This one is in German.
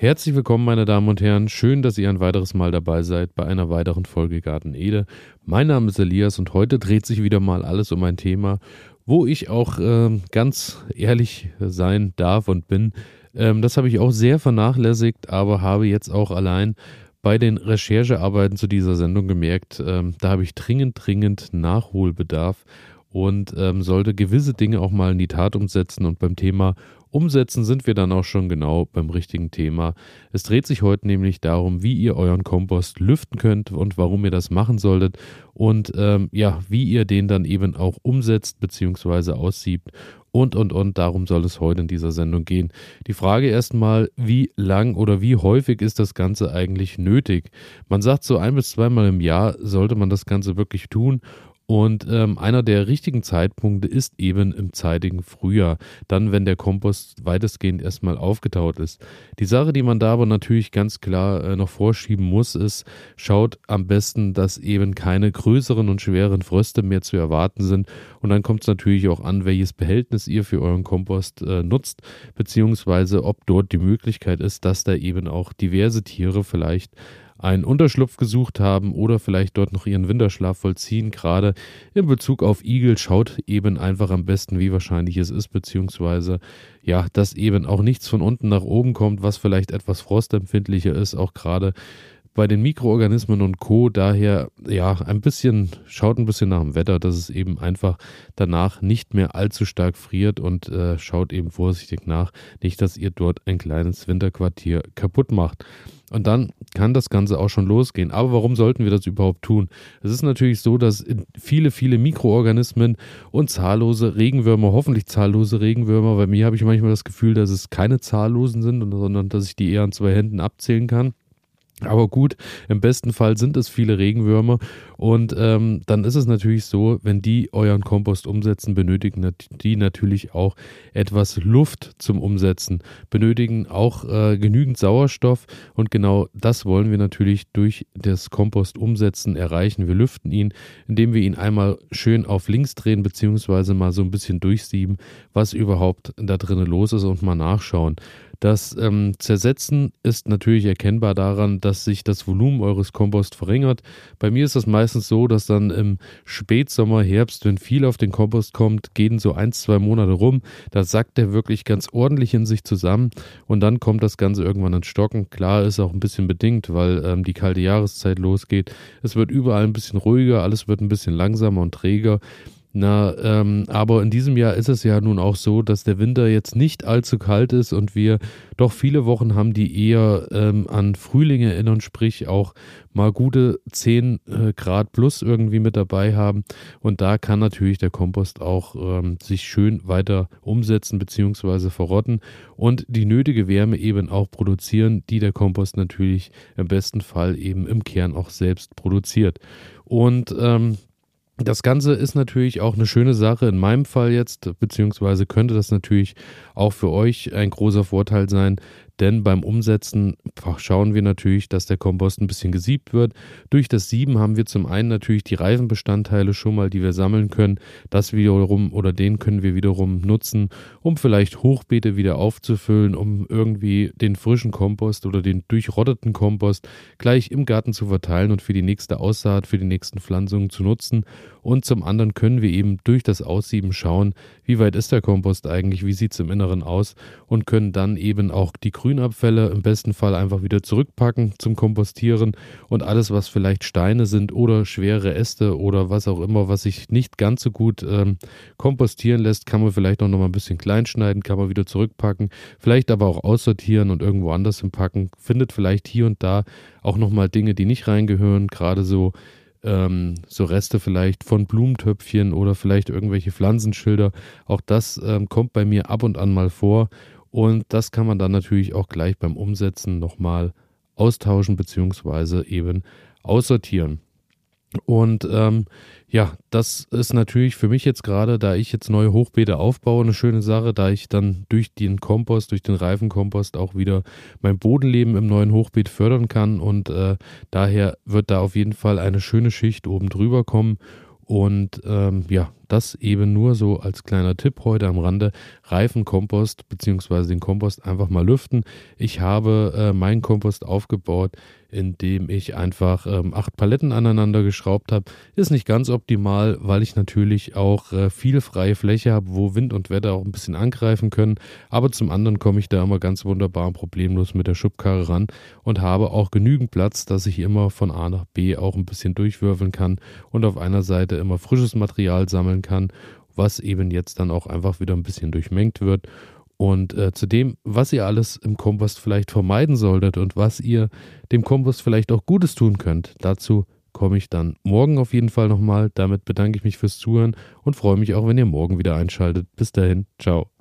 Herzlich willkommen, meine Damen und Herren. Schön, dass ihr ein weiteres Mal dabei seid bei einer weiteren Folge Garten Ede. Mein Name ist Elias und heute dreht sich wieder mal alles um ein Thema, wo ich auch äh, ganz ehrlich sein darf und bin. Ähm, das habe ich auch sehr vernachlässigt, aber habe jetzt auch allein bei den Recherchearbeiten zu dieser Sendung gemerkt, ähm, da habe ich dringend, dringend Nachholbedarf und ähm, sollte gewisse Dinge auch mal in die Tat umsetzen. Und beim Thema Umsetzen sind wir dann auch schon genau beim richtigen Thema. Es dreht sich heute nämlich darum, wie ihr euren Kompost lüften könnt und warum ihr das machen solltet und ähm, ja, wie ihr den dann eben auch umsetzt bzw. aussiebt und und und darum soll es heute in dieser Sendung gehen. Die Frage erstmal, wie lang oder wie häufig ist das Ganze eigentlich nötig? Man sagt so ein bis zweimal im Jahr sollte man das Ganze wirklich tun und ähm, einer der richtigen Zeitpunkte ist eben im zeitigen Frühjahr, dann wenn der Kompost weitestgehend erstmal aufgetaut ist. Die Sache, die man da aber natürlich ganz klar äh, noch vorschieben muss, ist, schaut am besten, dass eben keine größeren und schweren Fröste mehr zu erwarten sind. Und dann kommt es natürlich auch an, welches Behältnis ihr für euren Kompost äh, nutzt, beziehungsweise ob dort die Möglichkeit ist, dass da eben auch diverse Tiere vielleicht einen Unterschlupf gesucht haben oder vielleicht dort noch ihren Winterschlaf vollziehen. Gerade in Bezug auf Igel schaut eben einfach am besten, wie wahrscheinlich es ist, beziehungsweise ja, dass eben auch nichts von unten nach oben kommt, was vielleicht etwas frostempfindlicher ist, auch gerade bei den Mikroorganismen und Co. Daher, ja, ein bisschen, schaut ein bisschen nach dem Wetter, dass es eben einfach danach nicht mehr allzu stark friert und äh, schaut eben vorsichtig nach, nicht, dass ihr dort ein kleines Winterquartier kaputt macht. Und dann kann das Ganze auch schon losgehen. Aber warum sollten wir das überhaupt tun? Es ist natürlich so, dass viele, viele Mikroorganismen und zahllose Regenwürmer, hoffentlich zahllose Regenwürmer, bei mir habe ich manchmal das Gefühl, dass es keine zahllosen sind, sondern dass ich die eher an zwei Händen abzählen kann. Aber gut, im besten Fall sind es viele Regenwürmer und ähm, dann ist es natürlich so, wenn die euren Kompost umsetzen, benötigen die natürlich auch etwas Luft zum Umsetzen, benötigen auch äh, genügend Sauerstoff und genau das wollen wir natürlich durch das Kompost umsetzen erreichen. Wir lüften ihn, indem wir ihn einmal schön auf links drehen beziehungsweise mal so ein bisschen durchsieben, was überhaupt da drinnen los ist und mal nachschauen. Das ähm, Zersetzen ist natürlich erkennbar daran, dass sich das Volumen eures Kompost verringert. Bei mir ist das meistens so, dass dann im Spätsommer, Herbst, wenn viel auf den Kompost kommt, gehen so ein, zwei Monate rum. Da sackt der wirklich ganz ordentlich in sich zusammen und dann kommt das Ganze irgendwann ins Stocken. Klar ist auch ein bisschen bedingt, weil ähm, die kalte Jahreszeit losgeht. Es wird überall ein bisschen ruhiger, alles wird ein bisschen langsamer und träger. Na, ähm, aber in diesem Jahr ist es ja nun auch so, dass der Winter jetzt nicht allzu kalt ist und wir doch viele Wochen haben, die eher ähm, an Frühling erinnern, sprich auch mal gute 10 äh, Grad plus irgendwie mit dabei haben. Und da kann natürlich der Kompost auch ähm, sich schön weiter umsetzen bzw. verrotten und die nötige Wärme eben auch produzieren, die der Kompost natürlich im besten Fall eben im Kern auch selbst produziert. Und ähm, das Ganze ist natürlich auch eine schöne Sache in meinem Fall jetzt, beziehungsweise könnte das natürlich auch für euch ein großer Vorteil sein, denn beim Umsetzen schauen wir natürlich, dass der Kompost ein bisschen gesiebt wird. Durch das Sieben haben wir zum einen natürlich die Reifenbestandteile schon mal, die wir sammeln können. Das wiederum oder den können wir wiederum nutzen, um vielleicht Hochbeete wieder aufzufüllen, um irgendwie den frischen Kompost oder den durchrotteten Kompost gleich im Garten zu verteilen und für die nächste Aussaat, für die nächsten Pflanzungen zu nutzen. Und zum anderen können wir eben durch das Aussieben schauen, wie weit ist der Kompost eigentlich, wie sieht es im Inneren aus und können dann eben auch die Grün Grünabfälle im besten Fall einfach wieder zurückpacken zum Kompostieren und alles, was vielleicht Steine sind oder schwere Äste oder was auch immer, was sich nicht ganz so gut ähm, kompostieren lässt, kann man vielleicht auch noch mal ein bisschen klein schneiden, kann man wieder zurückpacken, vielleicht aber auch aussortieren und irgendwo anders hinpacken. Findet vielleicht hier und da auch noch mal Dinge, die nicht reingehören, gerade so ähm, so Reste vielleicht von Blumentöpfchen oder vielleicht irgendwelche Pflanzenschilder. Auch das ähm, kommt bei mir ab und an mal vor und das kann man dann natürlich auch gleich beim Umsetzen nochmal austauschen bzw. eben aussortieren. Und ähm, ja, das ist natürlich für mich jetzt gerade, da ich jetzt neue Hochbeete aufbaue, eine schöne Sache, da ich dann durch den Kompost, durch den Reifenkompost auch wieder mein Bodenleben im neuen Hochbeet fördern kann. Und äh, daher wird da auf jeden Fall eine schöne Schicht oben drüber kommen. Und ähm, ja, das eben nur so als kleiner Tipp heute am Rande. Reifenkompost bzw. den Kompost einfach mal lüften. Ich habe äh, meinen Kompost aufgebaut indem ich einfach ähm, acht Paletten aneinander geschraubt habe. Ist nicht ganz optimal, weil ich natürlich auch äh, viel freie Fläche habe, wo Wind und Wetter auch ein bisschen angreifen können. Aber zum anderen komme ich da immer ganz wunderbar und problemlos mit der Schubkarre ran und habe auch genügend Platz, dass ich immer von A nach B auch ein bisschen durchwürfeln kann und auf einer Seite immer frisches Material sammeln kann, was eben jetzt dann auch einfach wieder ein bisschen durchmengt wird. Und äh, zu dem, was ihr alles im Kompost vielleicht vermeiden solltet und was ihr dem Kompost vielleicht auch Gutes tun könnt, dazu komme ich dann morgen auf jeden Fall nochmal. Damit bedanke ich mich fürs Zuhören und freue mich auch, wenn ihr morgen wieder einschaltet. Bis dahin, ciao.